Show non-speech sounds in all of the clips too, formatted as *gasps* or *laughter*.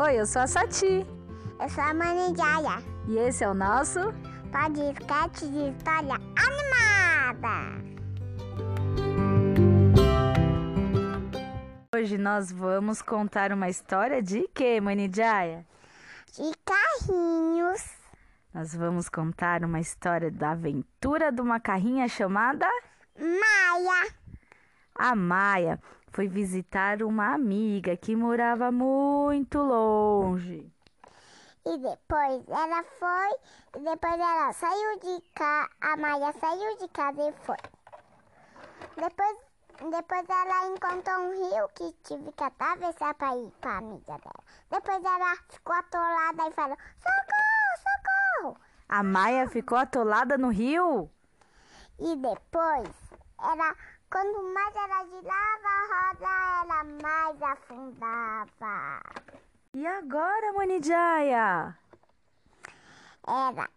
Oi, eu sou a Sati. Eu sou a Mani Jaya. E esse é o nosso podcast de história animada. Hoje nós vamos contar uma história de quê, Mani Jaya? De carrinhos. Nós vamos contar uma história da aventura de uma carrinha chamada Maia. A Maia foi visitar uma amiga que morava muito longe. E depois ela foi, e depois ela saiu de casa, a Maia saiu de casa e foi. Depois, depois ela encontrou um rio que tive que atravessar para ir para a amiga dela. Depois ela ficou atolada e falou: socorro, socorro! A Maia ficou atolada no rio? E depois ela, quando mais ela girava a roda, ela mais afundava. E agora, Mani Jaya? Era.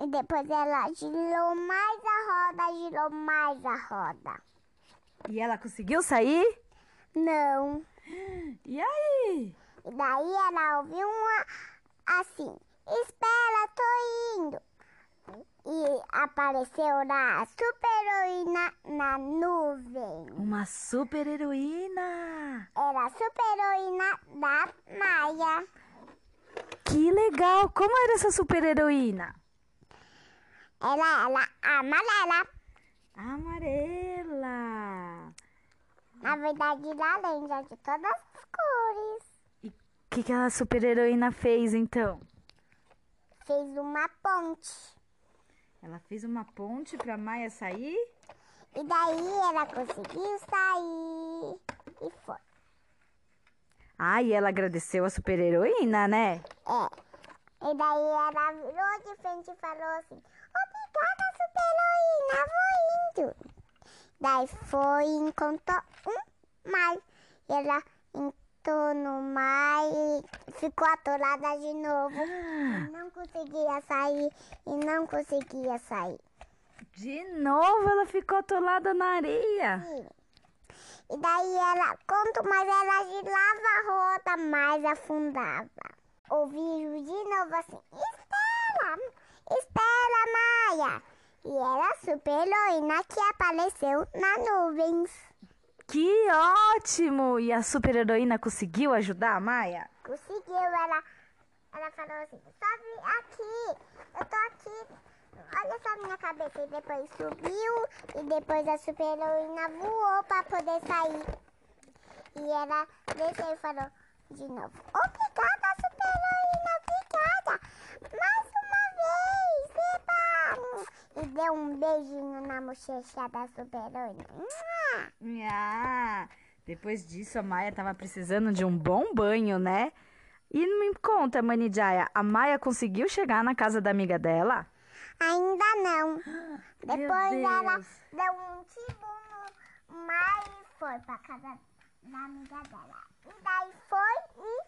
E depois ela girou mais a roda, girou mais a roda. E ela conseguiu sair? Não. *gasps* E aí? E daí ela ouviu uma assim: Espera, tô indo. E apareceu lá a super-heroína na nuvem. Uma super heroína! Era a super-heroína da Maia. Que legal! Como era essa super heroína? Ela era amarela. Amarela! Na verdade, laranja de todas as cores. E o que, que a super heroína fez então? Fez uma ponte. Ela fez uma ponte para Maia sair? E daí ela conseguiu sair e foi. Ah, e ela agradeceu a super heroína, né? É. E daí ela virou de frente e falou assim: Obrigada, super-heroína, vou indo. Daí foi e encontrou um mar. E ela entrou no mar e ficou atolada de novo. E não conseguia sair e não conseguia sair. De novo ela ficou atolada na areia. Sim. E daí ela, quanto mais ela girava a roda, mais afundava. Ouviram de novo assim, Estela, Estela Maia. E era a super heroína que apareceu nas nuvens. Que ótimo! E a super heroína conseguiu ajudar a Maia? Conseguiu, ela, ela falou assim, sobe aqui, eu tô aqui, olha só minha cabeça. E depois subiu e depois a super heroína voou para poder sair. E ela desceu e falou de novo, obrigada super heroína, obrigada, mais uma vez, eba! E deu um beijinho na bochecha da super heroína. Ah, depois disso a Maia tava precisando de um bom banho, né? E me conta, Mani Jaya, a Maia conseguiu chegar na casa da amiga dela? Ainda não. *gasps* Meu Depois ela Deus. deu um tibo no mar e foi pra casa da amiga dela. E daí foi e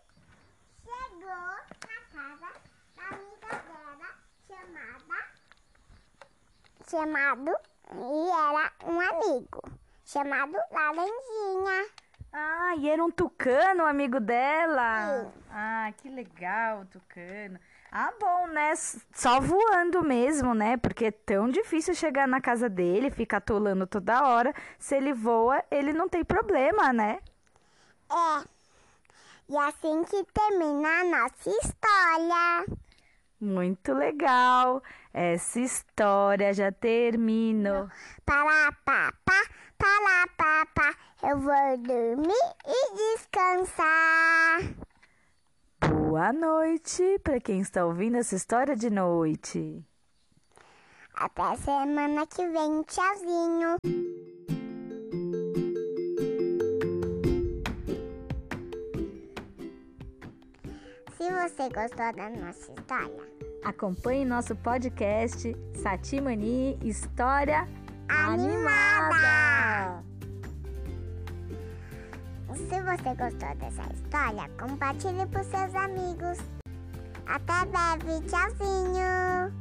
chegou na casa da amiga dela, chamada. Chamado, e era um amigo, chamado Laranjinha. Ah, e era um tucano, amigo dela. Sim. Ah, que legal, tucano. Ah, bom, né? Só voando mesmo, né? Porque é tão difícil chegar na casa dele, ficar atolando toda hora. Se ele voa, ele não tem problema, né? É. E assim que termina a nossa história. Muito legal. Essa história já terminou. Para papá, para papá, eu vou dormir e descansar. Boa noite para quem está ouvindo essa história de noite. Até semana que vem, tchauzinho. Se você gostou da nossa história, Acompanhe nosso podcast Satimani História Animada. se você gostou dessa história, compartilhe com seus amigos. Até breve, tchauzinho.